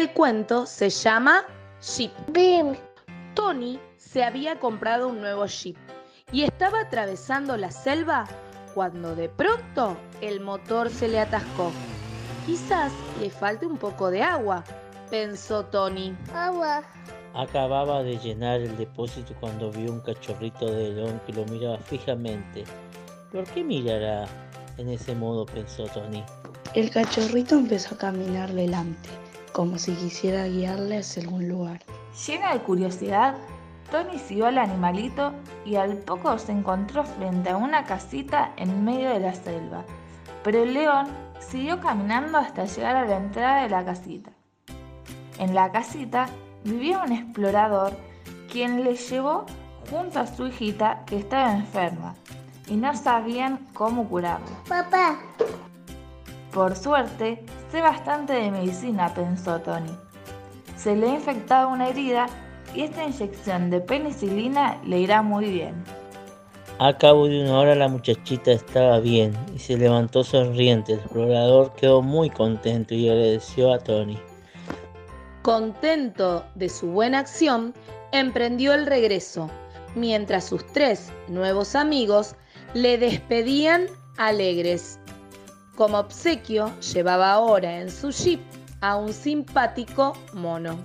El cuento se llama Jeep. Bim. Tony se había comprado un nuevo Jeep y estaba atravesando la selva cuando de pronto el motor se le atascó. Quizás le falte un poco de agua, pensó Tony. Agua. Acababa de llenar el depósito cuando vio un cachorrito de león que lo miraba fijamente. ¿Por qué mirará en ese modo? pensó Tony. El cachorrito empezó a caminar delante, como si quisiera guiarle hacia algún lugar. Llena de curiosidad, Tony siguió al animalito y al poco se encontró frente a una casita en medio de la selva. Pero el león siguió caminando hasta llegar a la entrada de la casita. En la casita vivía un explorador quien le llevó junto a su hijita que estaba enferma y no sabían cómo curarla. Papá. Por suerte, sé bastante de medicina, pensó Tony. Se le ha infectado una herida y esta inyección de penicilina le irá muy bien. A cabo de una hora la muchachita estaba bien y se levantó sonriente. El explorador quedó muy contento y agradeció a Tony. Contento de su buena acción, emprendió el regreso, mientras sus tres nuevos amigos le despedían alegres. Como obsequio, llevaba ahora en su jeep a un simpático mono.